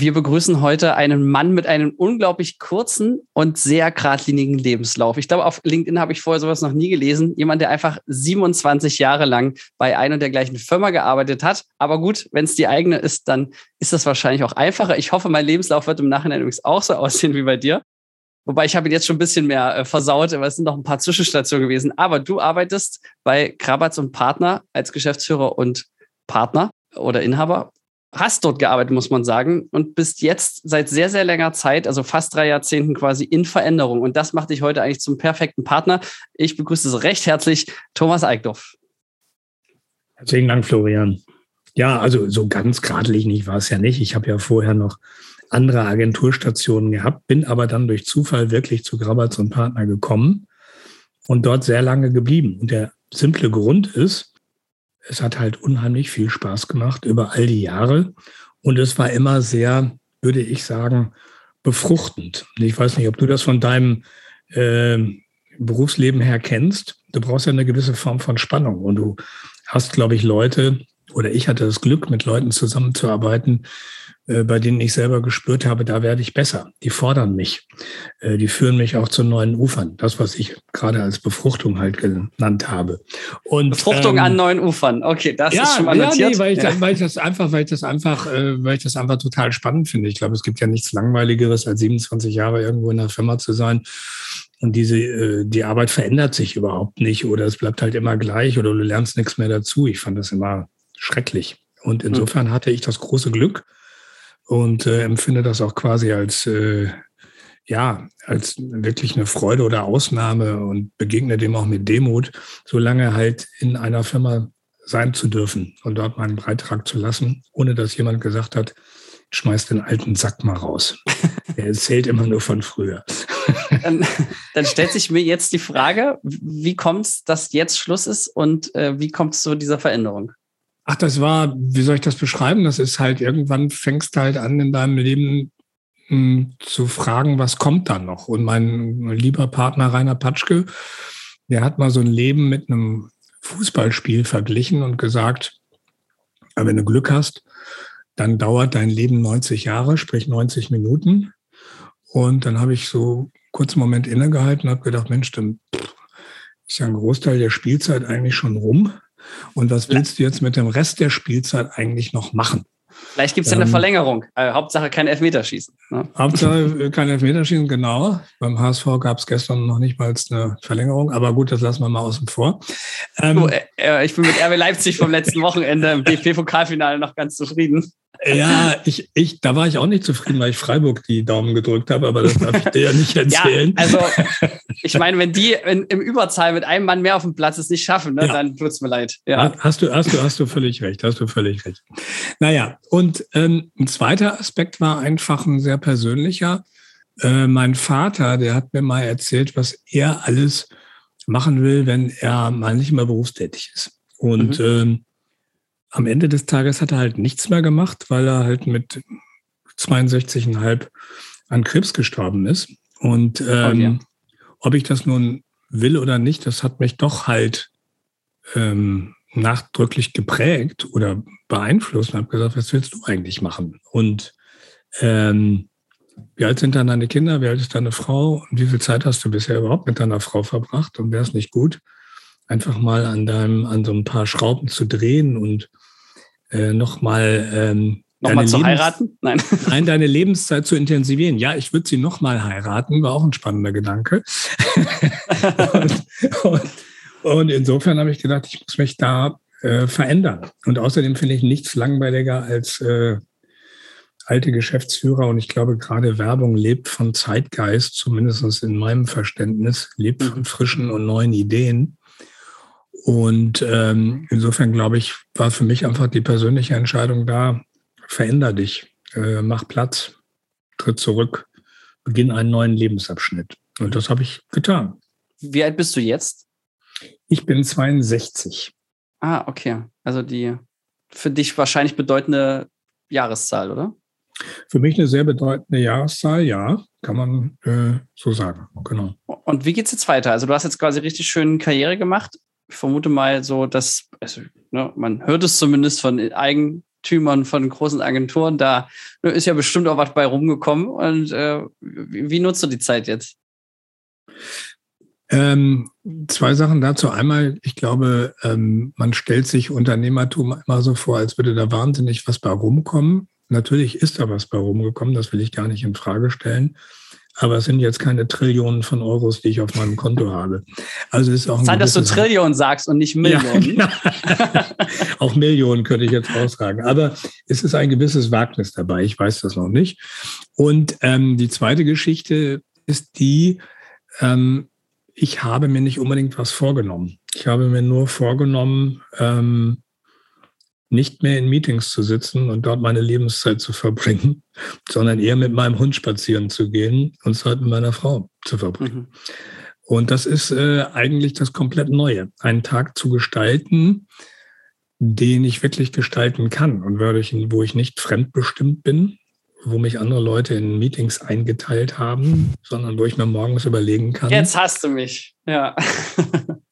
Wir begrüßen heute einen Mann mit einem unglaublich kurzen und sehr geradlinigen Lebenslauf. Ich glaube, auf LinkedIn habe ich vorher sowas noch nie gelesen. Jemand, der einfach 27 Jahre lang bei einer und der gleichen Firma gearbeitet hat. Aber gut, wenn es die eigene ist, dann ist das wahrscheinlich auch einfacher. Ich hoffe, mein Lebenslauf wird im Nachhinein übrigens auch so aussehen wie bei dir. Wobei ich habe ihn jetzt schon ein bisschen mehr äh, versaut, aber es sind noch ein paar Zwischenstationen gewesen. Aber du arbeitest bei Krabatz und Partner als Geschäftsführer und Partner oder Inhaber hast dort gearbeitet, muss man sagen, und bist jetzt seit sehr, sehr langer Zeit, also fast drei Jahrzehnten quasi in Veränderung. Und das macht dich heute eigentlich zum perfekten Partner. Ich begrüße Sie recht herzlich, Thomas Eickdorf. Herzlichen Dank, Florian. Ja, also so ganz geradlinig war es ja nicht. Ich habe ja vorher noch andere Agenturstationen gehabt, bin aber dann durch Zufall wirklich zu Grabatz und Partner gekommen und dort sehr lange geblieben. Und der simple Grund ist, es hat halt unheimlich viel Spaß gemacht über all die Jahre. Und es war immer sehr, würde ich sagen, befruchtend. Ich weiß nicht, ob du das von deinem äh, Berufsleben her kennst. Du brauchst ja eine gewisse Form von Spannung. Und du hast, glaube ich, Leute, oder ich hatte das Glück, mit Leuten zusammenzuarbeiten, bei denen ich selber gespürt habe, da werde ich besser. Die fordern mich. Äh, die führen mich auch zu neuen Ufern. Das, was ich gerade als Befruchtung halt genannt habe. Und, Befruchtung ähm, an neuen Ufern. Okay, das ja, ist schon mal notiert. Ja, nee, weil ich, ja. weil ich das einfach, weil ich das einfach, äh, weil ich das einfach total spannend finde. Ich glaube, es gibt ja nichts langweiligeres, als 27 Jahre irgendwo in der Firma zu sein. Und diese, die Arbeit verändert sich überhaupt nicht oder es bleibt halt immer gleich oder du lernst nichts mehr dazu. Ich fand das immer schrecklich. Und hm. insofern hatte ich das große Glück, und äh, empfinde das auch quasi als äh, ja, als wirklich eine Freude oder Ausnahme und begegne dem auch mit Demut, solange halt in einer Firma sein zu dürfen und dort meinen Beitrag zu lassen, ohne dass jemand gesagt hat, schmeiß den alten Sack mal raus. er erzählt immer nur von früher. dann, dann, stellt sich mir jetzt die Frage, wie kommt es, dass jetzt Schluss ist und äh, wie kommt es zu dieser Veränderung? Ach, das war, wie soll ich das beschreiben? Das ist halt, irgendwann fängst halt an in deinem Leben hm, zu fragen, was kommt da noch? Und mein lieber Partner Rainer Patschke, der hat mal so ein Leben mit einem Fußballspiel verglichen und gesagt, wenn du Glück hast, dann dauert dein Leben 90 Jahre, sprich 90 Minuten. Und dann habe ich so einen Moment innegehalten und habe gedacht, Mensch, dann ist ja ein Großteil der Spielzeit eigentlich schon rum. Und was willst du jetzt mit dem Rest der Spielzeit eigentlich noch machen? Vielleicht gibt es ja eine ähm, Verlängerung. Also Hauptsache kein Elfmeterschießen. Ne? Hauptsache äh, kein Elfmeterschießen, genau. Beim HSV gab es gestern noch nicht mal eine Verlängerung, aber gut, das lassen wir mal außen vor. Ähm, oh, äh, ich bin mit RB Leipzig vom letzten Wochenende im DFB-Pokalfinale noch ganz zufrieden. Ja, ich, ich, da war ich auch nicht zufrieden, weil ich Freiburg die Daumen gedrückt habe, aber das darf ich dir ja nicht erzählen. ja, also ich meine, wenn die in, im Überzahl mit einem Mann mehr auf dem Platz es nicht schaffen, ne, ja. dann tut's mir leid. Ja. Hast du, hast du, hast du völlig recht, hast du völlig recht. Naja, und ähm, ein zweiter Aspekt war einfach ein sehr persönlicher. Äh, mein Vater, der hat mir mal erzählt, was er alles machen will, wenn er mal nicht mehr berufstätig ist. Und mhm. ähm, am Ende des Tages hat er halt nichts mehr gemacht, weil er halt mit 62,5 an Krebs gestorben ist. Und ähm, ja. ob ich das nun will oder nicht, das hat mich doch halt ähm, nachdrücklich geprägt oder beeinflusst und habe gesagt, was willst du eigentlich machen? Und ähm, wie alt sind dann deine Kinder? Wie alt ist deine Frau? Und wie viel Zeit hast du bisher überhaupt mit deiner Frau verbracht? Und wäre es nicht gut, einfach mal an deinem, an so ein paar Schrauben zu drehen und äh, nochmal ähm, Nochmal zu Lebens heiraten? Nein. Nein, deine Lebenszeit zu intensivieren. Ja, ich würde sie nochmal heiraten, war auch ein spannender Gedanke. und, und, und, insofern habe ich gedacht, ich muss mich da äh, verändern. Und außerdem finde ich nichts langweiliger als äh, alte Geschäftsführer. Und ich glaube, gerade Werbung lebt von Zeitgeist, zumindest in meinem Verständnis, lebt von mhm. frischen und neuen Ideen. Und ähm, insofern glaube ich, war für mich einfach die persönliche Entscheidung da, veränder dich, äh, mach Platz, tritt zurück, beginn einen neuen Lebensabschnitt. Und das habe ich getan. Wie alt bist du jetzt? Ich bin 62. Ah, okay. Also die für dich wahrscheinlich bedeutende Jahreszahl, oder? Für mich eine sehr bedeutende Jahreszahl, ja, kann man äh, so sagen, genau. Und wie geht es jetzt weiter? Also du hast jetzt quasi richtig schön Karriere gemacht vermute mal so, dass, also, ne, man hört es zumindest von eigen, Eigentümern von großen Agenturen. Da ist ja bestimmt auch was bei rumgekommen. Und äh, wie, wie nutzt du die Zeit jetzt? Ähm, zwei Sachen dazu. Einmal, ich glaube, ähm, man stellt sich Unternehmertum immer so vor, als würde da wahnsinnig was bei rumkommen. Natürlich ist da was bei rumgekommen, das will ich gar nicht in Frage stellen. Aber es sind jetzt keine Trillionen von Euros, die ich auf meinem Konto habe. Also ist auch ein dass du Trillionen sagst und nicht Millionen. Ja, genau. auch Millionen könnte ich jetzt aussagen. Aber es ist ein gewisses Wagnis dabei. Ich weiß das noch nicht. Und ähm, die zweite Geschichte ist die, ähm, ich habe mir nicht unbedingt was vorgenommen. Ich habe mir nur vorgenommen, ähm, nicht mehr in Meetings zu sitzen und dort meine Lebenszeit zu verbringen, sondern eher mit meinem Hund spazieren zu gehen und Zeit mit meiner Frau zu verbringen. Mhm. Und das ist äh, eigentlich das komplett Neue, einen Tag zu gestalten, den ich wirklich gestalten kann und wo ich nicht fremdbestimmt bin, wo mich andere Leute in Meetings eingeteilt haben, sondern wo ich mir morgens überlegen kann. Jetzt hast du mich, ja.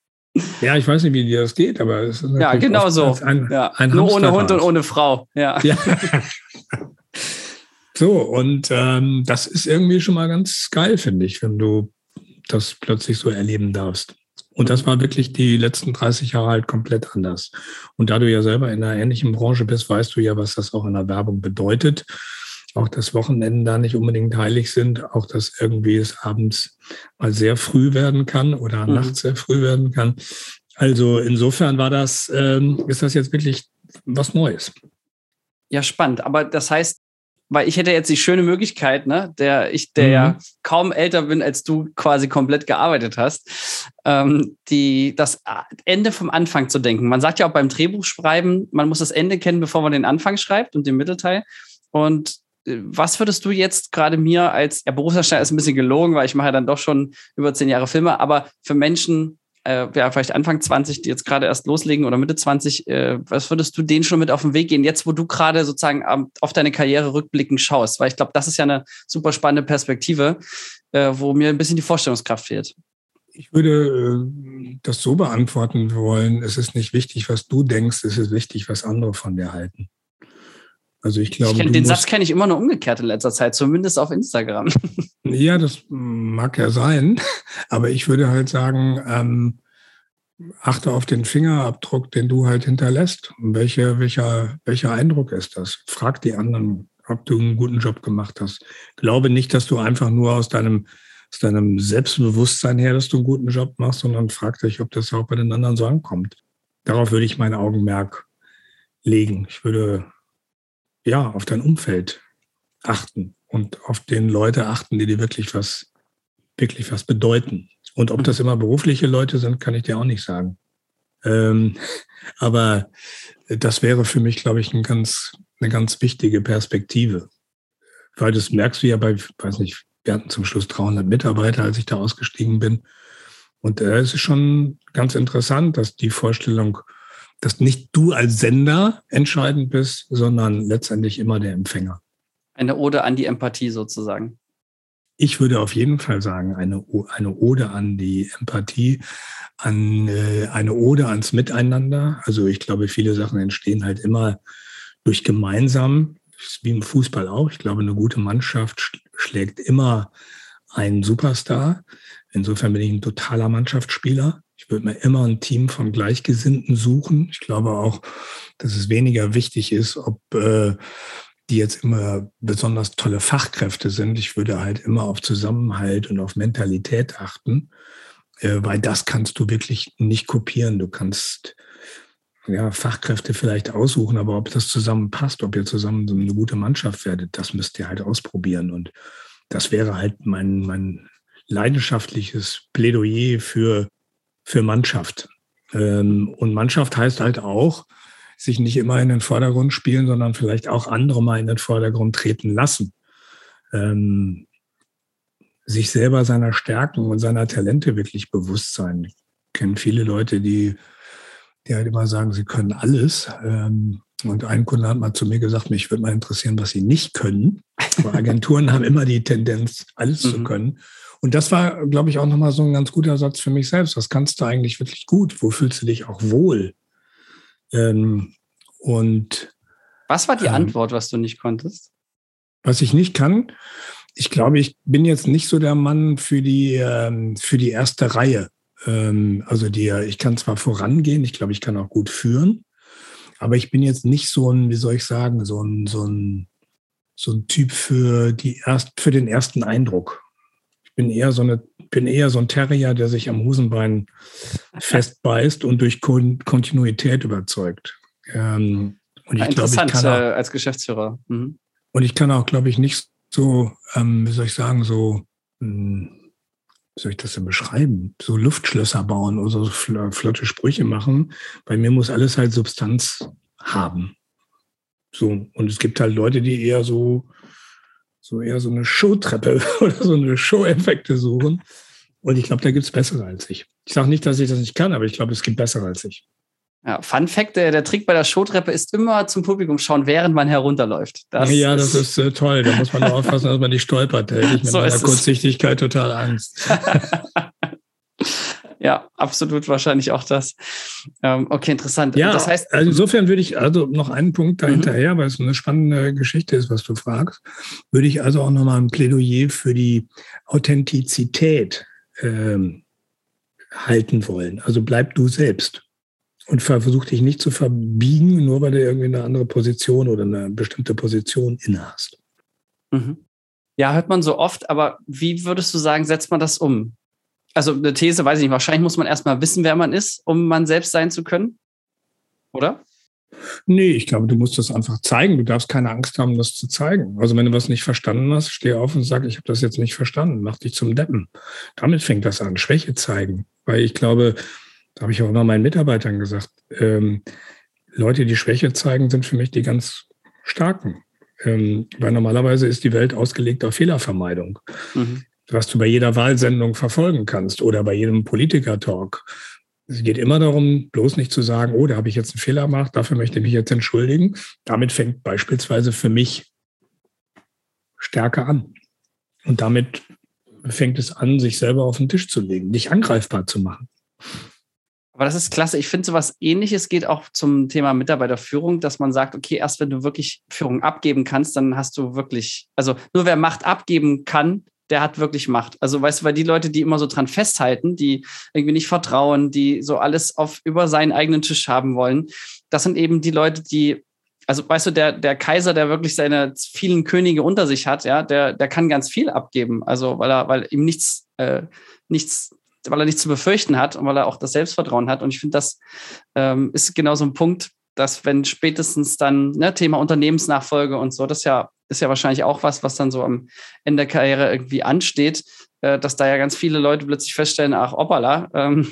ja, ich weiß nicht, wie dir das geht, aber es ist Ja, genau so. Ein, ja. ein Nur ohne Hund und ohne Frau, ja. ja. so, und ähm, das ist irgendwie schon mal ganz geil, finde ich, wenn du das plötzlich so erleben darfst. Und das war wirklich die letzten 30 Jahre halt komplett anders. Und da du ja selber in einer ähnlichen Branche bist, weißt du ja, was das auch in der Werbung bedeutet auch das Wochenenden da nicht unbedingt heilig sind, auch dass irgendwie es abends mal sehr früh werden kann oder mhm. nachts sehr früh werden kann. Also insofern war das, ähm, ist das jetzt wirklich was Neues. Ja, spannend. Aber das heißt, weil ich hätte jetzt die schöne Möglichkeit, ne, der ich, der mhm. ja kaum älter bin, als du quasi komplett gearbeitet hast, ähm, die, das Ende vom Anfang zu denken. Man sagt ja auch beim Drehbuchschreiben, man muss das Ende kennen, bevor man den Anfang schreibt und den Mittelteil. Und was würdest du jetzt gerade mir als, ja, Berufsdarsteller ist ein bisschen gelogen, weil ich mache ja dann doch schon über zehn Jahre Filme, aber für Menschen, äh, ja, vielleicht Anfang 20, die jetzt gerade erst loslegen oder Mitte 20, äh, was würdest du denen schon mit auf den Weg gehen, jetzt wo du gerade sozusagen auf deine Karriere rückblickend schaust? Weil ich glaube, das ist ja eine super spannende Perspektive, äh, wo mir ein bisschen die Vorstellungskraft fehlt. Ich würde äh, das so beantworten wollen, es ist nicht wichtig, was du denkst, es ist wichtig, was andere von dir halten. Also ich glaube. Ich kenn, den Satz kenne ich immer nur umgekehrt in letzter Zeit, zumindest auf Instagram. Ja, das mag ja sein, aber ich würde halt sagen, ähm, achte auf den Fingerabdruck, den du halt hinterlässt. Welche, welcher, welcher Eindruck ist das? Frag die anderen, ob du einen guten Job gemacht hast. Glaube nicht, dass du einfach nur aus deinem, aus deinem Selbstbewusstsein her, dass du einen guten Job machst, sondern frag dich, ob das auch bei den anderen so ankommt. Darauf würde ich mein Augenmerk legen. Ich würde ja, auf dein Umfeld achten und auf den Leute achten, die dir wirklich was, wirklich was bedeuten. Und ob das mhm. immer berufliche Leute sind, kann ich dir auch nicht sagen. Ähm, aber das wäre für mich, glaube ich, ein ganz, eine ganz wichtige Perspektive. Weil das merkst du ja bei, weiß nicht, wir hatten zum Schluss 300 Mitarbeiter, als ich da ausgestiegen bin. Und äh, es ist schon ganz interessant, dass die Vorstellung, dass nicht du als Sender entscheidend bist, sondern letztendlich immer der Empfänger. Eine Ode an die Empathie sozusagen. Ich würde auf jeden Fall sagen, eine, eine Ode an die Empathie, an, äh, eine Ode ans Miteinander. Also ich glaube, viele Sachen entstehen halt immer durch gemeinsam, wie im Fußball auch. Ich glaube, eine gute Mannschaft schlägt immer einen Superstar. Insofern bin ich ein totaler Mannschaftsspieler. Ich würde mir immer ein Team von Gleichgesinnten suchen. Ich glaube auch, dass es weniger wichtig ist, ob äh, die jetzt immer besonders tolle Fachkräfte sind. Ich würde halt immer auf Zusammenhalt und auf Mentalität achten, äh, weil das kannst du wirklich nicht kopieren. Du kannst ja, Fachkräfte vielleicht aussuchen, aber ob das zusammenpasst, ob ihr zusammen so eine gute Mannschaft werdet, das müsst ihr halt ausprobieren. Und das wäre halt mein, mein leidenschaftliches Plädoyer für für Mannschaft. Ähm, und Mannschaft heißt halt auch, sich nicht immer in den Vordergrund spielen, sondern vielleicht auch andere mal in den Vordergrund treten lassen. Ähm, sich selber seiner Stärken und seiner Talente wirklich bewusst sein. Ich kenne viele Leute, die, die halt immer sagen, sie können alles. Ähm, und ein Kunde hat mal zu mir gesagt, mich würde mal interessieren, was sie nicht können. Aber Agenturen haben immer die Tendenz, alles mhm. zu können. Und das war, glaube ich, auch nochmal so ein ganz guter Satz für mich selbst. Was kannst du eigentlich wirklich gut? Wo fühlst du dich auch wohl? Ähm, und Was war die ähm, Antwort, was du nicht konntest? Was ich nicht kann, ich glaube, ich bin jetzt nicht so der Mann für die, ähm, für die erste Reihe. Ähm, also die, ich kann zwar vorangehen, ich glaube, ich kann auch gut führen, aber ich bin jetzt nicht so ein, wie soll ich sagen, so ein, so ein, so ein Typ für die erst, für den ersten Eindruck. Ich bin eher so eine, bin eher so ein Terrier, der sich am Hosenbein festbeißt und durch Kontinuität überzeugt. Ähm, und ich glaube, ich kann auch, äh, als Geschäftsführer. Mhm. Und ich kann auch, glaube ich, nicht so, ähm, wie soll ich sagen, so, mh, hm, wie soll ich das denn beschreiben? So Luftschlösser bauen oder so flotte Sprüche machen. Bei mir muss alles halt Substanz haben. So, und es gibt halt Leute, die eher so, so eher so eine Showtreppe oder so eine Show-Effekte suchen. Und ich glaube, da gibt es bessere als ich. Ich sage nicht, dass ich das nicht kann, aber ich glaube, es gibt bessere als ich. Ja, Fun Fact, der, der Trick bei der Showtreppe ist immer zum Publikum schauen, während man herunterläuft. Das ja, das ist äh, toll. Da muss man nur aufpassen, dass man nicht stolpert. Da hätte ich mit so meiner Kurzsichtigkeit total Angst. ja, absolut wahrscheinlich auch das. Ähm, okay, interessant. Ja, das heißt, also insofern würde ich also noch einen Punkt dahinterher, mhm. weil es eine spannende Geschichte ist, was du fragst, würde ich also auch nochmal ein Plädoyer für die Authentizität ähm, halten wollen. Also bleib du selbst und versuch dich nicht zu verbiegen, nur weil du irgendwie eine andere Position oder eine bestimmte Position inne hast. Mhm. Ja, hört man so oft, aber wie würdest du sagen, setzt man das um? Also eine These, weiß ich nicht, wahrscheinlich muss man erstmal wissen, wer man ist, um man selbst sein zu können. Oder? Nee, ich glaube, du musst das einfach zeigen. Du darfst keine Angst haben, das zu zeigen. Also wenn du was nicht verstanden hast, steh auf und sag, ich habe das jetzt nicht verstanden. Mach dich zum Deppen. Damit fängt das an. Schwäche zeigen. Weil ich glaube, da habe ich auch immer meinen Mitarbeitern gesagt, ähm, Leute, die Schwäche zeigen, sind für mich die ganz starken. Ähm, weil normalerweise ist die Welt ausgelegt auf Fehlervermeidung. Mhm. Was du bei jeder Wahlsendung verfolgen kannst oder bei jedem Politiker-Talk. Es geht immer darum, bloß nicht zu sagen, oh, da habe ich jetzt einen Fehler gemacht, dafür möchte ich mich jetzt entschuldigen. Damit fängt beispielsweise für mich Stärke an. Und damit fängt es an, sich selber auf den Tisch zu legen, dich angreifbar zu machen. Aber das ist klasse. Ich finde, so was ähnliches geht auch zum Thema Mitarbeiterführung, dass man sagt, okay, erst wenn du wirklich Führung abgeben kannst, dann hast du wirklich, also nur wer Macht abgeben kann, der hat wirklich Macht. Also weißt du, weil die Leute, die immer so dran festhalten, die irgendwie nicht vertrauen, die so alles auf über seinen eigenen Tisch haben wollen, das sind eben die Leute, die also weißt du, der, der Kaiser, der wirklich seine vielen Könige unter sich hat, ja, der, der kann ganz viel abgeben. Also weil er, weil ihm nichts, äh, nichts weil er nichts zu befürchten hat und weil er auch das Selbstvertrauen hat. Und ich finde, das ähm, ist genau so ein Punkt, dass wenn spätestens dann ne, Thema Unternehmensnachfolge und so, das ja, ist ja wahrscheinlich auch was, was dann so am Ende der Karriere irgendwie ansteht, äh, dass da ja ganz viele Leute plötzlich feststellen, ach, hoppala, ähm,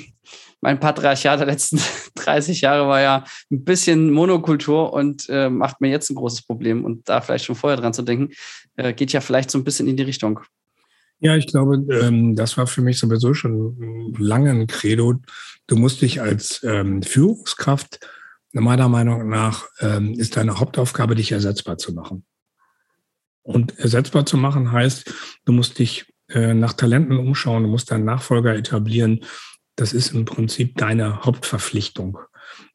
mein Patriarchat der letzten 30 Jahre war ja ein bisschen Monokultur und äh, macht mir jetzt ein großes Problem. Und da vielleicht schon vorher dran zu denken, äh, geht ja vielleicht so ein bisschen in die Richtung. Ja, ich glaube, ähm, das war für mich sowieso schon lange ein Credo. Du musst dich als ähm, Führungskraft, meiner Meinung nach, ähm, ist deine Hauptaufgabe, dich ersetzbar zu machen. Und ersetzbar zu machen heißt, du musst dich äh, nach Talenten umschauen, du musst deinen Nachfolger etablieren. Das ist im Prinzip deine Hauptverpflichtung.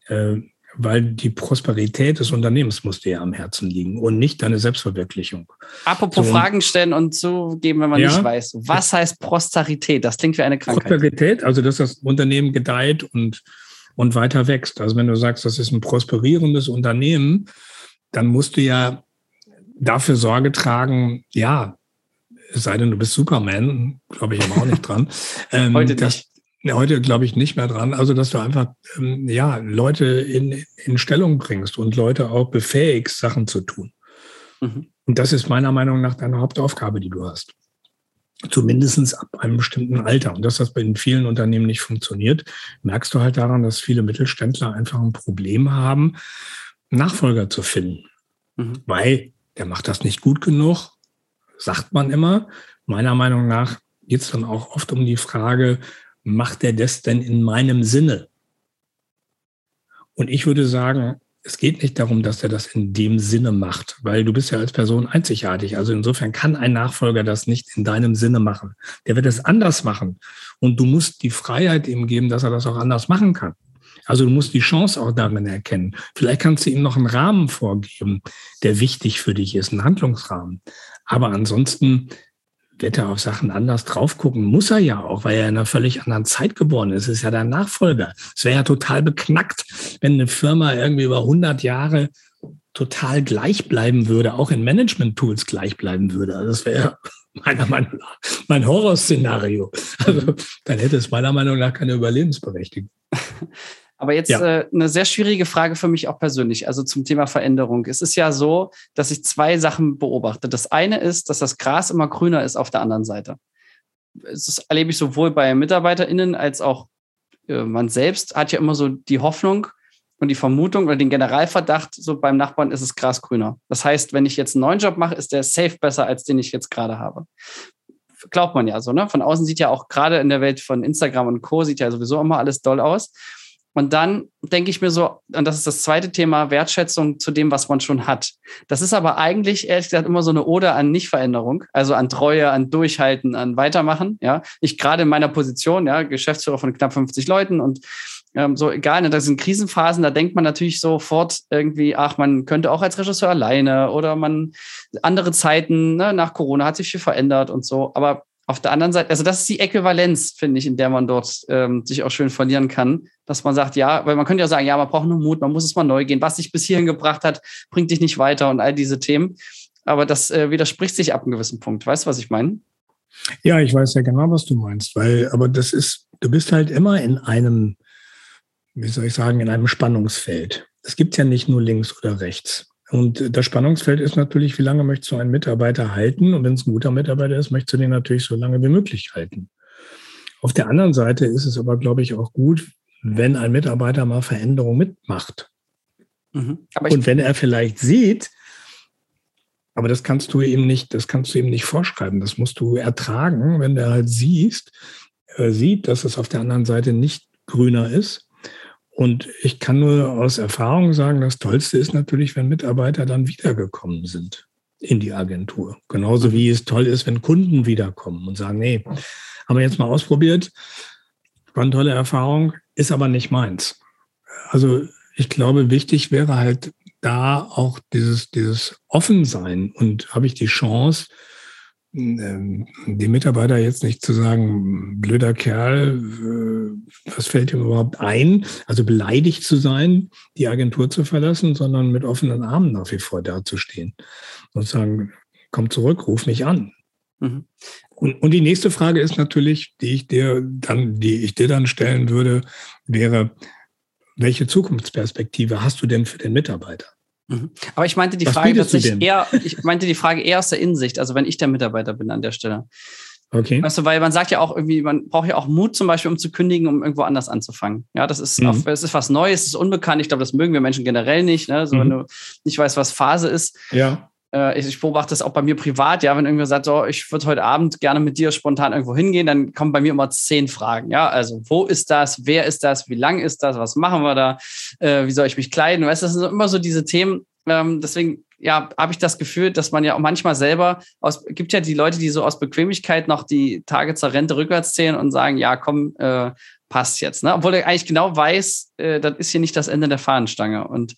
Äh, weil die Prosperität des Unternehmens muss dir am Herzen liegen und nicht deine Selbstverwirklichung. Apropos so, Fragen stellen und zugeben, wenn man ja, nicht weiß. Was heißt Prosperität? Das klingt wie eine Krankheit. Prosperität, also dass das Unternehmen gedeiht und, und weiter wächst. Also wenn du sagst, das ist ein prosperierendes Unternehmen, dann musst du ja dafür Sorge tragen, ja, es sei denn, du bist Superman, glaube ich aber auch nicht dran. Ähm, Heute nicht. Heute glaube ich nicht mehr dran. Also, dass du einfach ähm, ja, Leute in, in Stellung bringst und Leute auch befähigst, Sachen zu tun. Mhm. Und das ist meiner Meinung nach deine Hauptaufgabe, die du hast. Zumindest ab einem bestimmten Alter. Und dass das bei vielen Unternehmen nicht funktioniert, merkst du halt daran, dass viele Mittelständler einfach ein Problem haben, Nachfolger zu finden. Mhm. Weil der macht das nicht gut genug, sagt man immer. Meiner Meinung nach geht es dann auch oft um die Frage, macht er das denn in meinem Sinne? Und ich würde sagen, es geht nicht darum, dass er das in dem Sinne macht, weil du bist ja als Person einzigartig. Also insofern kann ein Nachfolger das nicht in deinem Sinne machen. Der wird es anders machen. Und du musst die Freiheit ihm geben, dass er das auch anders machen kann. Also du musst die Chance auch darin erkennen. Vielleicht kannst du ihm noch einen Rahmen vorgeben, der wichtig für dich ist, einen Handlungsrahmen. Aber ansonsten wird er auf Sachen anders drauf gucken. Muss er ja auch, weil er in einer völlig anderen Zeit geboren ist. Ist ja der Nachfolger. Es wäre ja total beknackt, wenn eine Firma irgendwie über 100 Jahre total gleich bleiben würde, auch in Management-Tools gleich bleiben würde. Also das wäre meiner Meinung nach mein Horrorszenario. Also dann hätte es meiner Meinung nach keine Überlebensberechtigung. Aber jetzt ja. äh, eine sehr schwierige Frage für mich auch persönlich, also zum Thema Veränderung. Es ist ja so, dass ich zwei Sachen beobachte. Das eine ist, dass das Gras immer grüner ist auf der anderen Seite. Das erlebe ich sowohl bei MitarbeiterInnen als auch äh, man selbst hat ja immer so die Hoffnung und die Vermutung oder den Generalverdacht, so beim Nachbarn ist es Gras grüner. Das heißt, wenn ich jetzt einen neuen Job mache, ist der safe besser, als den ich jetzt gerade habe glaubt man ja so, ne? Von außen sieht ja auch gerade in der Welt von Instagram und Co. sieht ja sowieso immer alles doll aus. Und dann denke ich mir so, und das ist das zweite Thema, Wertschätzung zu dem, was man schon hat. Das ist aber eigentlich, ehrlich gesagt, immer so eine Ode an Nichtveränderung, also an Treue, an Durchhalten, an Weitermachen. Ja, ich gerade in meiner Position, ja, Geschäftsführer von knapp 50 Leuten und ähm, so egal, ne, das sind Krisenphasen, da denkt man natürlich sofort irgendwie, ach, man könnte auch als Regisseur alleine oder man andere Zeiten, ne, nach Corona hat sich viel verändert und so. Aber auf der anderen Seite, also das ist die Äquivalenz, finde ich, in der man dort ähm, sich auch schön verlieren kann, dass man sagt, ja, weil man könnte ja sagen, ja, man braucht nur Mut, man muss es mal neu gehen. Was dich bis hierhin gebracht hat, bringt dich nicht weiter und all diese Themen. Aber das äh, widerspricht sich ab einem gewissen Punkt. Weißt du, was ich meine? Ja, ich weiß ja genau, was du meinst, weil, aber das ist, du bist halt immer in einem, wie soll ich sagen, in einem Spannungsfeld. Es gibt ja nicht nur links oder rechts. Und das Spannungsfeld ist natürlich, wie lange möchtest du einen Mitarbeiter halten? Und wenn es ein guter Mitarbeiter ist, möchtest du den natürlich so lange wie möglich halten. Auf der anderen Seite ist es aber, glaube ich, auch gut, wenn ein Mitarbeiter mal Veränderung mitmacht. Mhm. Und wenn er vielleicht sieht, aber das kannst du ihm nicht, das kannst du ihm nicht vorschreiben. Das musst du ertragen, wenn der halt siehst, äh, sieht, dass es auf der anderen Seite nicht grüner ist und ich kann nur aus Erfahrung sagen, das Tollste ist natürlich, wenn Mitarbeiter dann wiedergekommen sind in die Agentur. Genauso wie es toll ist, wenn Kunden wiederkommen und sagen, nee, haben wir jetzt mal ausprobiert, war eine tolle Erfahrung, ist aber nicht meins. Also ich glaube, wichtig wäre halt da auch dieses, dieses Offensein und habe ich die Chance, ähm, die Mitarbeiter jetzt nicht zu sagen, blöder Kerl, äh, was fällt ihm überhaupt ein? Also beleidigt zu sein, die Agentur zu verlassen, sondern mit offenen Armen nach wie vor dazustehen und sagen, komm zurück, ruf mich an. Mhm. Und, und die nächste Frage ist natürlich, die ich dir dann, die ich dir dann stellen würde, wäre, welche Zukunftsperspektive hast du denn für den Mitarbeiter? Mhm. Aber ich meinte die Was Frage tatsächlich eher, ich meinte die Frage eher aus der Innensicht, also wenn ich der Mitarbeiter bin an der Stelle. Okay. Weißt du, weil man sagt ja auch irgendwie, man braucht ja auch Mut zum Beispiel, um zu kündigen, um irgendwo anders anzufangen. Ja, das ist, mhm. auch, das ist was Neues, das ist unbekannt. Ich glaube, das mögen wir Menschen generell nicht. Ne? So, mhm. wenn du nicht weißt, was Phase ist. Ja ich, ich, beobachte das auch bei mir privat, ja, wenn irgendwer sagt, so, ich würde heute Abend gerne mit dir spontan irgendwo hingehen, dann kommen bei mir immer zehn Fragen, ja, also wo ist das, wer ist das, wie lang ist das, was machen wir da, äh, wie soll ich mich kleiden, weißt das sind immer so diese Themen, ähm, deswegen ja, habe ich das Gefühl, dass man ja auch manchmal selber aus, gibt ja die Leute, die so aus Bequemlichkeit noch die Tage zur Rente rückwärts zählen und sagen, ja, komm, äh, passt jetzt. Ne? Obwohl er eigentlich genau weiß, äh, das ist hier nicht das Ende der Fahnenstange. Und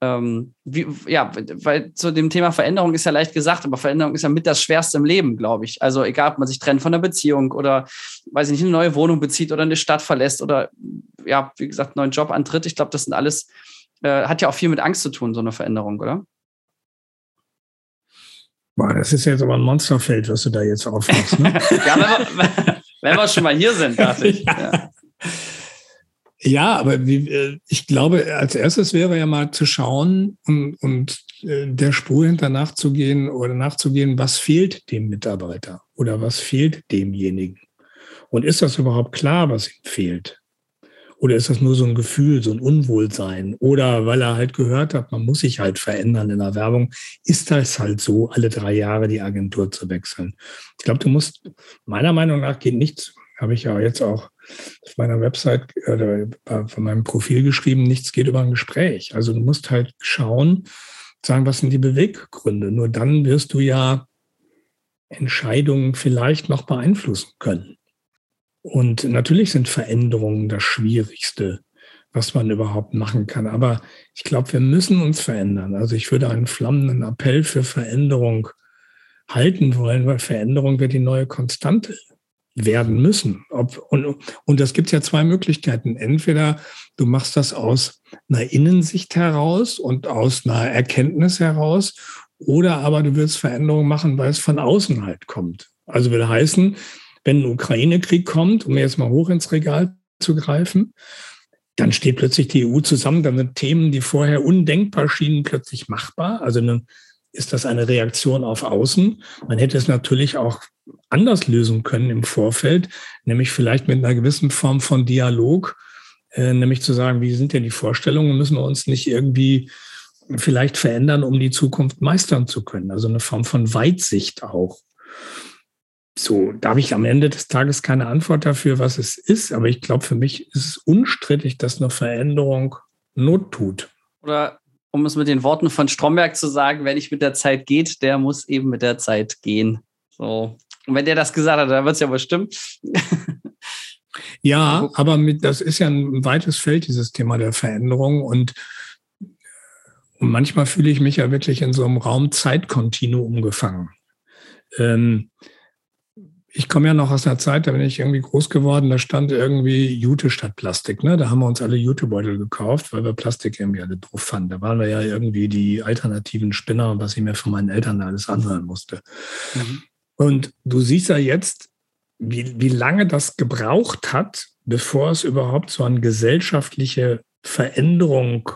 ähm, wie, ja, weil zu dem Thema Veränderung ist ja leicht gesagt, aber Veränderung ist ja mit das Schwerste im Leben, glaube ich. Also egal, ob man sich trennt von einer Beziehung oder, weiß ich nicht, eine neue Wohnung bezieht oder eine Stadt verlässt oder, ja, wie gesagt, einen neuen Job antritt. Ich glaube, das sind alles, äh, hat ja auch viel mit Angst zu tun, so eine Veränderung, oder? Boah, das ist jetzt aber ein Monsterfeld, was du da jetzt aufmachst. Ne? ja, wenn wir, wenn wir schon mal hier sind, dachte ich. Ja. Ja, aber wie, äh, ich glaube, als erstes wäre ja mal zu schauen und, und äh, der Spur hinter nachzugehen oder nachzugehen, was fehlt dem Mitarbeiter oder was fehlt demjenigen. Und ist das überhaupt klar, was ihm fehlt? Oder ist das nur so ein Gefühl, so ein Unwohlsein? Oder weil er halt gehört hat, man muss sich halt verändern in der Werbung, ist das halt so, alle drei Jahre die Agentur zu wechseln. Ich glaube, du musst, meiner Meinung nach geht nichts, habe ich ja jetzt auch auf meiner Website oder von meinem Profil geschrieben, nichts geht über ein Gespräch. Also du musst halt schauen, sagen, was sind die Beweggründe. Nur dann wirst du ja Entscheidungen vielleicht noch beeinflussen können. Und natürlich sind Veränderungen das Schwierigste, was man überhaupt machen kann. Aber ich glaube, wir müssen uns verändern. Also ich würde einen flammenden Appell für Veränderung halten wollen, weil Veränderung wird die neue Konstante werden müssen. Ob, und, und das gibt ja zwei Möglichkeiten. Entweder du machst das aus einer Innensicht heraus und aus einer Erkenntnis heraus, oder aber du willst Veränderungen machen, weil es von außen halt kommt. Also will heißen, wenn ein Ukraine-Krieg kommt, um jetzt mal hoch ins Regal zu greifen, dann steht plötzlich die EU zusammen, dann sind Themen, die vorher undenkbar schienen, plötzlich machbar. Also eine, ist das eine Reaktion auf Außen. Man hätte es natürlich auch anders lösen können im Vorfeld, nämlich vielleicht mit einer gewissen Form von Dialog, äh, nämlich zu sagen, wie sind denn die Vorstellungen, müssen wir uns nicht irgendwie vielleicht verändern, um die Zukunft meistern zu können. Also eine Form von Weitsicht auch. So, da habe ich am Ende des Tages keine Antwort dafür, was es ist, aber ich glaube, für mich ist es unstrittig, dass eine Veränderung Not tut. Oder um es mit den Worten von Stromberg zu sagen, wer nicht mit der Zeit geht, der muss eben mit der Zeit gehen. So. Und wenn der das gesagt hat, dann wird es ja wohl stimmen. ja, aber mit, das ist ja ein weites Feld, dieses Thema der Veränderung. Und, und manchmal fühle ich mich ja wirklich in so einem Raum-Zeit-Kontinuum gefangen. Ähm, ich komme ja noch aus einer Zeit, da bin ich irgendwie groß geworden, da stand irgendwie Jute statt Plastik. Ne? Da haben wir uns alle Jutebeutel gekauft, weil wir Plastik irgendwie alle doof fanden. Da waren wir ja irgendwie die alternativen Spinner, was ich mir von meinen Eltern alles anhören musste. Mhm. Und du siehst ja jetzt, wie, wie lange das gebraucht hat, bevor es überhaupt so eine gesellschaftliche Veränderung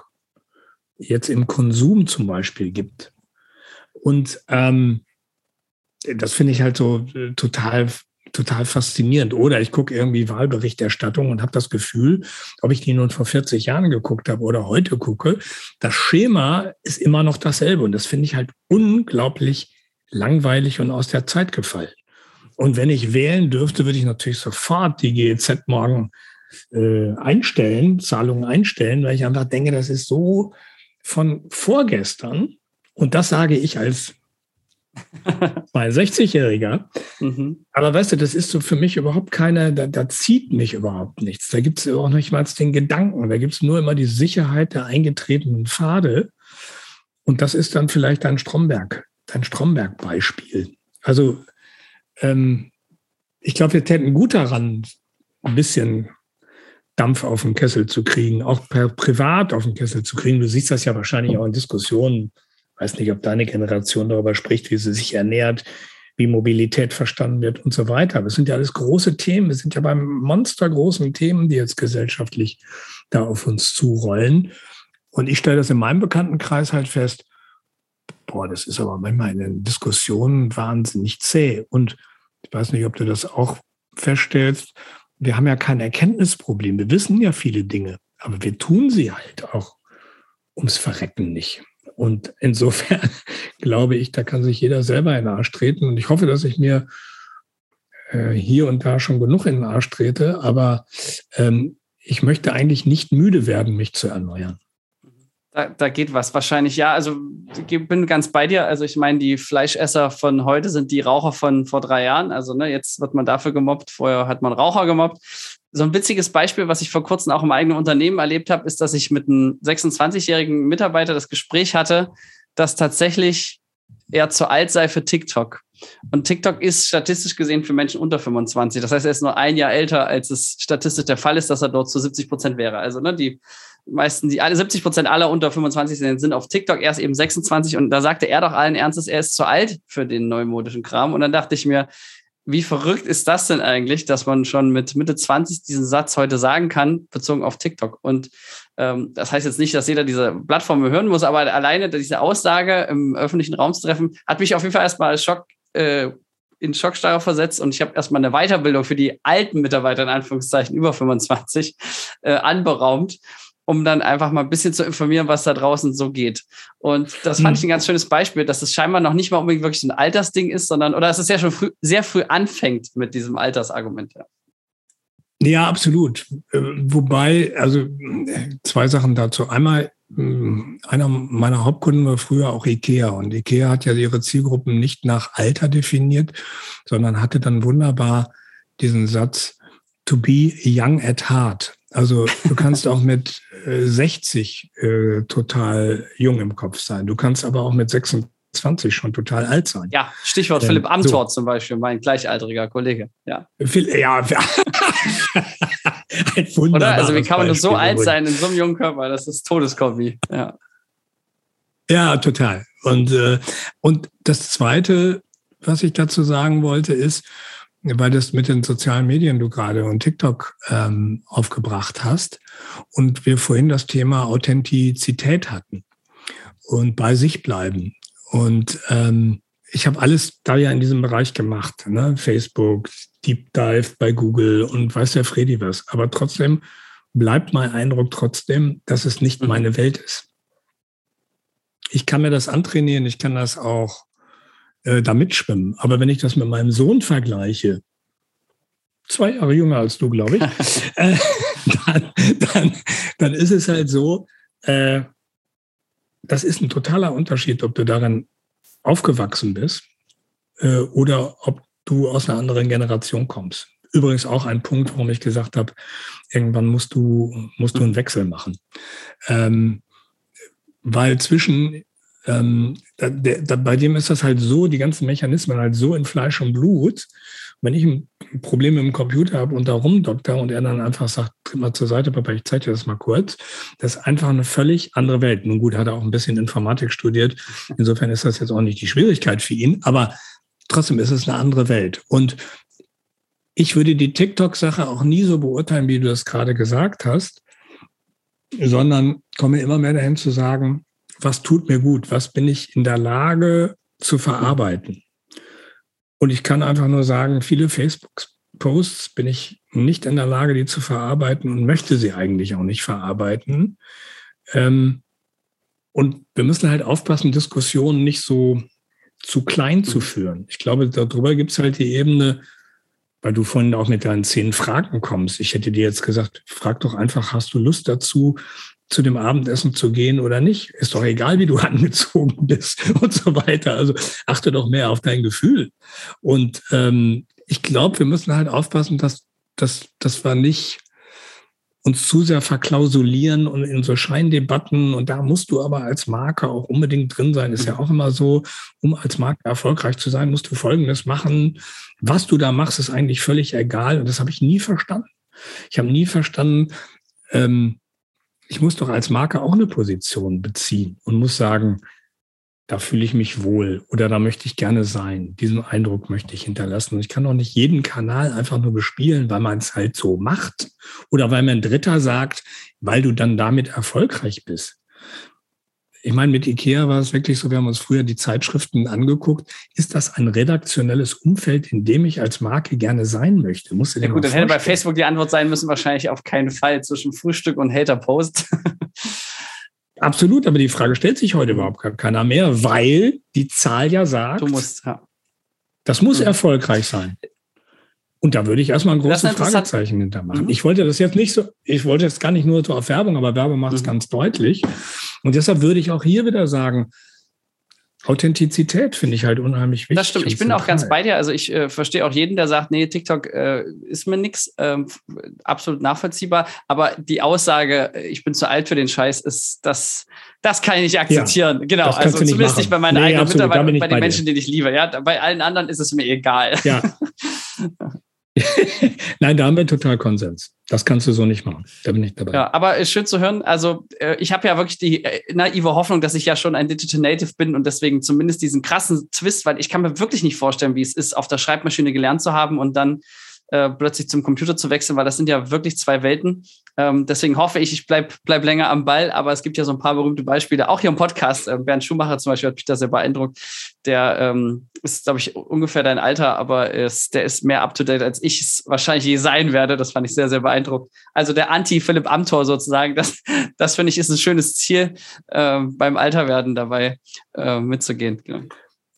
jetzt im Konsum zum Beispiel gibt. Und ähm, das finde ich halt so äh, total total faszinierend. Oder ich gucke irgendwie Wahlberichterstattung und habe das Gefühl, ob ich die nun vor 40 Jahren geguckt habe oder heute gucke, das Schema ist immer noch dasselbe. Und das finde ich halt unglaublich langweilig und aus der Zeit gefallen. Und wenn ich wählen dürfte, würde ich natürlich sofort die GEZ morgen äh, einstellen, Zahlungen einstellen, weil ich einfach denke, das ist so von vorgestern. Und das sage ich als mein 60-Jähriger. Mhm. Aber weißt du, das ist so für mich überhaupt keine, da, da zieht mich überhaupt nichts. Da gibt es auch nicht mal den Gedanken. Da gibt es nur immer die Sicherheit der eingetretenen Pfade. Und das ist dann vielleicht dein Stromberg, dein Stromberg-Beispiel. Also ähm, ich glaube, wir täten gut daran, ein bisschen Dampf auf den Kessel zu kriegen, auch per privat auf den Kessel zu kriegen. Du siehst das ja wahrscheinlich auch in Diskussionen weiß nicht, ob deine Generation darüber spricht, wie sie sich ernährt, wie Mobilität verstanden wird und so weiter. Es sind ja alles große Themen. Wir sind ja beim monstergroßen Themen, die jetzt gesellschaftlich da auf uns zurollen. Und ich stelle das in meinem Bekanntenkreis halt fest, boah, das ist aber manchmal in den Diskussionen wahnsinnig zäh. Und ich weiß nicht, ob du das auch feststellst. Wir haben ja kein Erkenntnisproblem. Wir wissen ja viele Dinge, aber wir tun sie halt auch ums Verrecken nicht. Und insofern glaube ich, da kann sich jeder selber in den Arsch treten. Und ich hoffe, dass ich mir äh, hier und da schon genug in den Arsch trete. Aber ähm, ich möchte eigentlich nicht müde werden, mich zu erneuern. Da, da, geht was wahrscheinlich. Ja, also ich bin ganz bei dir. Also ich meine, die Fleischesser von heute sind die Raucher von vor drei Jahren. Also ne, jetzt wird man dafür gemobbt. Vorher hat man Raucher gemobbt so ein witziges Beispiel, was ich vor kurzem auch im eigenen Unternehmen erlebt habe, ist, dass ich mit einem 26-jährigen Mitarbeiter das Gespräch hatte, dass tatsächlich er zu alt sei für TikTok. Und TikTok ist statistisch gesehen für Menschen unter 25. Das heißt, er ist nur ein Jahr älter, als es statistisch der Fall ist, dass er dort zu 70 Prozent wäre. Also ne, die meisten, die alle 70 Prozent aller unter 25 sind, sind auf TikTok. Er ist eben 26 und da sagte er doch allen Ernstes, er ist zu alt für den neumodischen Kram. Und dann dachte ich mir, wie verrückt ist das denn eigentlich, dass man schon mit Mitte 20 diesen Satz heute sagen kann, bezogen auf TikTok? Und ähm, das heißt jetzt nicht, dass jeder diese Plattform hören muss, aber alleine diese Aussage im öffentlichen Raum zu treffen, hat mich auf jeden Fall erstmal Schock, äh, in Schockstarre versetzt und ich habe erstmal eine Weiterbildung für die alten Mitarbeiter in Anführungszeichen über 25 äh, anberaumt um dann einfach mal ein bisschen zu informieren, was da draußen so geht. Und das fand ich ein ganz schönes Beispiel, dass es scheinbar noch nicht mal unbedingt wirklich ein Altersding ist, sondern, oder dass es ja schon früh, sehr früh anfängt mit diesem Altersargument. Ja. Ja, absolut. Äh, wobei, also zwei Sachen dazu. Einmal, äh, einer meiner Hauptkunden war früher auch IKEA und IKEA hat ja ihre Zielgruppen nicht nach Alter definiert, sondern hatte dann wunderbar diesen Satz, to be young at heart. Also du kannst auch mit äh, 60 äh, total jung im Kopf sein. Du kannst aber auch mit 26 schon total alt sein. Ja, Stichwort ähm, Philipp Amthor so. zum Beispiel, mein gleichaltriger Kollege. Ja, ja ein Oder? Also wie kann man nur so alt sein in so einem jungen Körper? Das ist Todeskombi. Ja. Ja, total. Und, äh, und das Zweite, was ich dazu sagen wollte, ist, weil das mit den sozialen Medien du gerade und TikTok ähm, aufgebracht hast und wir vorhin das Thema Authentizität hatten und bei sich bleiben. Und ähm, ich habe alles da ja in diesem Bereich gemacht, ne? Facebook, Deep Dive bei Google und weiß der Freddy was. Aber trotzdem bleibt mein Eindruck trotzdem, dass es nicht mhm. meine Welt ist. Ich kann mir das antrainieren, ich kann das auch äh, da mitschwimmen. Aber wenn ich das mit meinem Sohn vergleiche, zwei Jahre jünger als du, glaube ich, äh, dann, dann, dann ist es halt so, äh, das ist ein totaler Unterschied, ob du darin aufgewachsen bist äh, oder ob du aus einer anderen Generation kommst. Übrigens auch ein Punkt, warum ich gesagt habe, irgendwann musst du, musst du einen Wechsel machen. Ähm, weil zwischen ähm, da, da, bei dem ist das halt so, die ganzen Mechanismen halt so in Fleisch und Blut. Wenn ich ein Problem mit dem Computer habe und da rumdokter und er dann einfach sagt, tritt mal zur Seite, Papa, ich zeige dir das mal kurz, das ist einfach eine völlig andere Welt. Nun gut, hat er auch ein bisschen Informatik studiert. Insofern ist das jetzt auch nicht die Schwierigkeit für ihn, aber trotzdem ist es eine andere Welt. Und ich würde die TikTok-Sache auch nie so beurteilen, wie du das gerade gesagt hast, sondern komme immer mehr dahin zu sagen, was tut mir gut, was bin ich in der Lage zu verarbeiten. Und ich kann einfach nur sagen, viele Facebook-Posts bin ich nicht in der Lage, die zu verarbeiten und möchte sie eigentlich auch nicht verarbeiten. Ähm, und wir müssen halt aufpassen, Diskussionen nicht so zu klein zu führen. Ich glaube, darüber gibt es halt die Ebene, weil du vorhin auch mit deinen zehn Fragen kommst. Ich hätte dir jetzt gesagt, frag doch einfach, hast du Lust dazu, zu dem Abendessen zu gehen oder nicht. Ist doch egal, wie du angezogen bist und so weiter. Also achte doch mehr auf dein Gefühl. Und ähm, ich glaube, wir müssen halt aufpassen, dass, dass, dass wir nicht uns zu sehr verklausulieren und in so Scheindebatten. Und da musst du aber als Marke auch unbedingt drin sein. Ist ja auch immer so, um als Marke erfolgreich zu sein, musst du Folgendes machen. Was du da machst, ist eigentlich völlig egal. Und das habe ich nie verstanden. Ich habe nie verstanden, ähm, ich muss doch als Marke auch eine Position beziehen und muss sagen, da fühle ich mich wohl oder da möchte ich gerne sein. Diesen Eindruck möchte ich hinterlassen. Und ich kann doch nicht jeden Kanal einfach nur bespielen, weil man es halt so macht oder weil mir ein Dritter sagt, weil du dann damit erfolgreich bist ich meine, mit IKEA war es wirklich so, wir haben uns früher die Zeitschriften angeguckt. Ist das ein redaktionelles Umfeld, in dem ich als Marke gerne sein möchte? Musst du ja, gut, dann hätte bei Facebook die Antwort sein müssen, wahrscheinlich auf keinen Fall zwischen Frühstück und Hater-Post. Absolut, aber die Frage stellt sich heute überhaupt keiner mehr, weil die Zahl ja sagt, du musst, ja. das muss mhm. erfolgreich sein. Und da würde ich erstmal ein großes Fragezeichen hintermachen. Mhm. Ich wollte das jetzt nicht so, ich wollte jetzt gar nicht nur so auf Werbung, aber Werbung macht es mhm. ganz deutlich. Und deshalb würde ich auch hier wieder sagen, Authentizität finde ich halt unheimlich wichtig. Das stimmt. Ich bin auch ganz bei dir. Also ich äh, verstehe auch jeden, der sagt, nee, TikTok äh, ist mir nichts. Ähm, absolut nachvollziehbar. Aber die Aussage, ich bin zu alt für den Scheiß, ist das, das kann ich nicht akzeptieren. Ja, genau. Also zumindest nicht, nicht bei meinen nee, eigenen Mitarbeitern, bei den bei Menschen, dir. die ich liebe. Ja, bei allen anderen ist es mir egal. Ja. Nein, da haben wir total Konsens. Das kannst du so nicht machen. Da bin ich dabei. Ja, aber ist schön zu hören. Also, äh, ich habe ja wirklich die äh, naive Hoffnung, dass ich ja schon ein Digital Native bin und deswegen zumindest diesen krassen Twist, weil ich kann mir wirklich nicht vorstellen, wie es ist, auf der Schreibmaschine gelernt zu haben und dann äh, plötzlich zum Computer zu wechseln, weil das sind ja wirklich zwei Welten. Ähm, deswegen hoffe ich, ich bleibe bleib länger am Ball, aber es gibt ja so ein paar berühmte Beispiele, auch hier im Podcast. Äh, Bernd Schumacher zum Beispiel hat mich da sehr beeindruckt. Der ähm, ist, glaube ich, ungefähr dein Alter, aber ist, der ist mehr up to date, als ich es wahrscheinlich je sein werde. Das fand ich sehr, sehr beeindruckt. Also der Anti-Philipp Amthor sozusagen, das, das finde ich ist ein schönes Ziel, äh, beim Alterwerden dabei mitzugehen. Genau.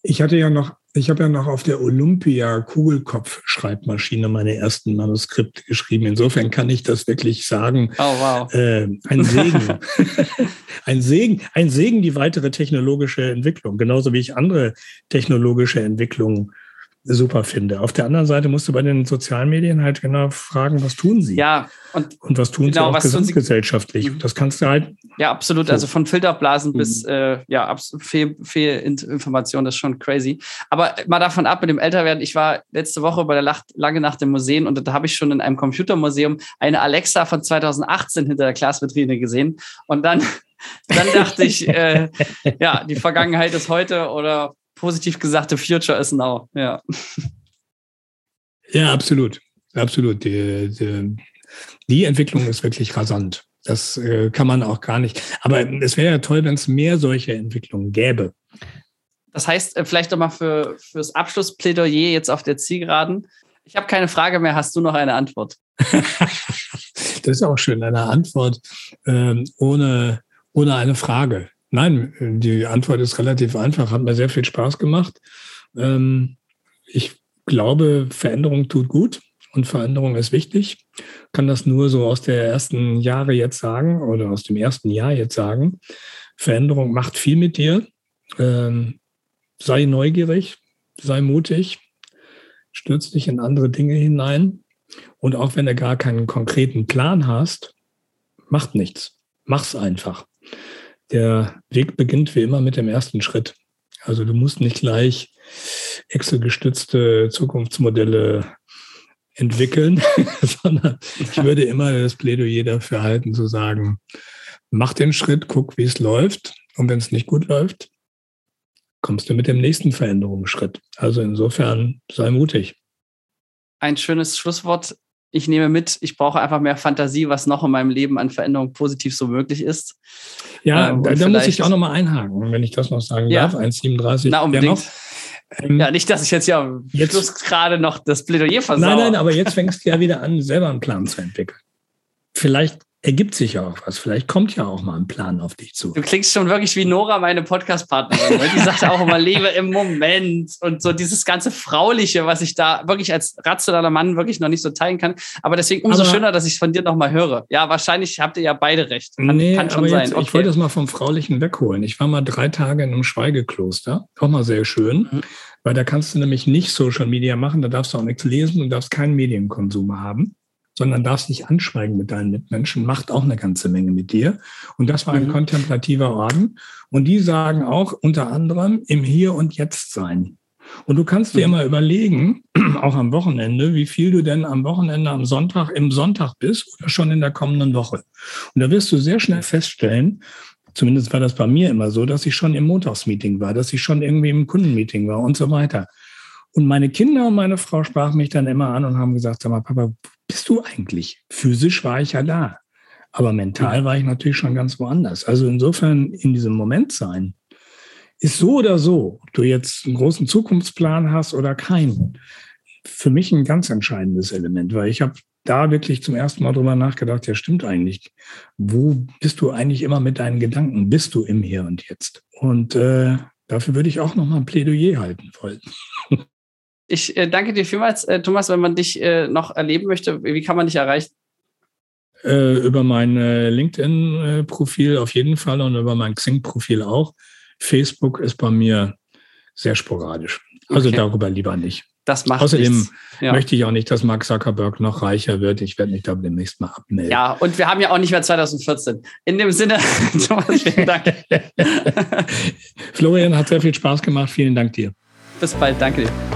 Ich hatte ja noch ich habe ja noch auf der Olympia Kugelkopf-Schreibmaschine meine ersten Manuskripte geschrieben. Insofern kann ich das wirklich sagen. Oh, wow. Äh, ein Segen. ein Segen, ein Segen die weitere technologische Entwicklung. Genauso wie ich andere technologische Entwicklungen super finde. Auf der anderen Seite musst du bei den sozialen Medien halt genau fragen, was tun sie? Ja, und, und was tun genau, sie auch gesamtgesellschaftlich? Mhm. Das kannst du halt. Ja, absolut. So. Also von Filterblasen mhm. bis äh, ja, Fehl, Fehlinformation, das ist schon crazy. Aber mal davon ab mit dem Älterwerden. Ich war letzte Woche bei der Lacht, lange Nacht im Museum und da habe ich schon in einem Computermuseum eine Alexa von 2018 hinter der Glasvitrine gesehen. Und dann, dann dachte ich, äh, ja, die Vergangenheit ist heute oder positiv gesagt, the future is now. Ja, ja absolut. Absolut. Die, die, die Entwicklung ist wirklich rasant. Das äh, kann man auch gar nicht. Aber es wäre ja toll, wenn es mehr solche Entwicklungen gäbe. Das heißt, äh, vielleicht nochmal für, fürs Abschlussplädoyer jetzt auf der Zielgeraden. Ich habe keine Frage mehr. Hast du noch eine Antwort? das ist auch schön, eine Antwort ähm, ohne, ohne eine Frage. Nein, die Antwort ist relativ einfach, hat mir sehr viel Spaß gemacht. Ähm, ich glaube, Veränderung tut gut und Veränderung ist wichtig. Kann das nur so aus der ersten Jahre jetzt sagen oder aus dem ersten Jahr jetzt sagen. Veränderung macht viel mit dir. Ähm, sei neugierig, sei mutig, stürz dich in andere Dinge hinein. Und auch wenn du gar keinen konkreten Plan hast, macht nichts. Mach's einfach der Weg beginnt wie immer mit dem ersten Schritt. Also du musst nicht gleich Excel-gestützte Zukunftsmodelle entwickeln, sondern ich würde immer das Plädoyer dafür halten, zu sagen, mach den Schritt, guck, wie es läuft. Und wenn es nicht gut läuft, kommst du mit dem nächsten Veränderungsschritt. Also insofern sei mutig. Ein schönes Schlusswort ich nehme mit, ich brauche einfach mehr Fantasie, was noch in meinem Leben an Veränderung positiv so möglich ist. Ja, ähm, da, da muss ich auch nochmal einhaken, wenn ich das noch sagen ja. darf. 1,37. Na, unbedingt. Ähm, ja, nicht, dass ich jetzt ja jetzt gerade noch das Plädoyer versau. Nein, nein, aber jetzt fängst du ja wieder an, selber einen Plan zu entwickeln. Vielleicht ergibt sich ja auch was. Vielleicht kommt ja auch mal ein Plan auf dich zu. Du klingst schon wirklich wie Nora, meine Podcast-Partnerin. die sagt auch immer, lebe im Moment und so dieses ganze Frauliche, was ich da wirklich als rationaler Mann wirklich noch nicht so teilen kann. Aber deswegen umso aber, schöner, dass ich es von dir nochmal höre. Ja, wahrscheinlich habt ihr ja beide recht. Kann, nee, kann schon aber sein. Jetzt, okay. Ich wollte das mal vom Fraulichen wegholen. Ich war mal drei Tage in einem Schweigekloster. Auch mal sehr schön. Mhm. Weil da kannst du nämlich nicht Social Media machen, da darfst du auch nichts lesen und darfst keinen Medienkonsum haben sondern darfst dich anschweigen mit deinen Mitmenschen, macht auch eine ganze Menge mit dir. Und das war ein mhm. kontemplativer Orden. Und die sagen auch unter anderem im Hier und Jetzt sein. Und du kannst dir mhm. immer überlegen, auch am Wochenende, wie viel du denn am Wochenende, am Sonntag, im Sonntag bist oder schon in der kommenden Woche. Und da wirst du sehr schnell feststellen, zumindest war das bei mir immer so, dass ich schon im Montagsmeeting war, dass ich schon irgendwie im Kundenmeeting war und so weiter. Und meine Kinder und meine Frau sprachen mich dann immer an und haben gesagt, sag mal, Papa, bist du eigentlich? Physisch war ich ja da, aber mental war ich natürlich schon ganz woanders. Also insofern in diesem Moment sein ist so oder so, ob du jetzt einen großen Zukunftsplan hast oder keinen, für mich ein ganz entscheidendes Element, weil ich habe da wirklich zum ersten Mal drüber nachgedacht, ja stimmt eigentlich. Wo bist du eigentlich immer mit deinen Gedanken? Bist du im Hier und Jetzt? Und äh, dafür würde ich auch noch mal ein Plädoyer halten wollen. Ich äh, danke dir vielmals, äh, Thomas, wenn man dich äh, noch erleben möchte. Wie kann man dich erreichen? Äh, über mein äh, LinkedIn-Profil auf jeden Fall und über mein Xing-Profil auch. Facebook ist bei mir sehr sporadisch. Also okay. darüber lieber nicht. Das macht Außerdem ja. möchte ich auch nicht, dass Mark Zuckerberg noch reicher wird. Ich werde mich da demnächst mal abmelden. Ja, und wir haben ja auch nicht mehr 2014. In dem Sinne, Thomas, vielen Dank. Florian, hat sehr viel Spaß gemacht. Vielen Dank dir. Bis bald. Danke dir.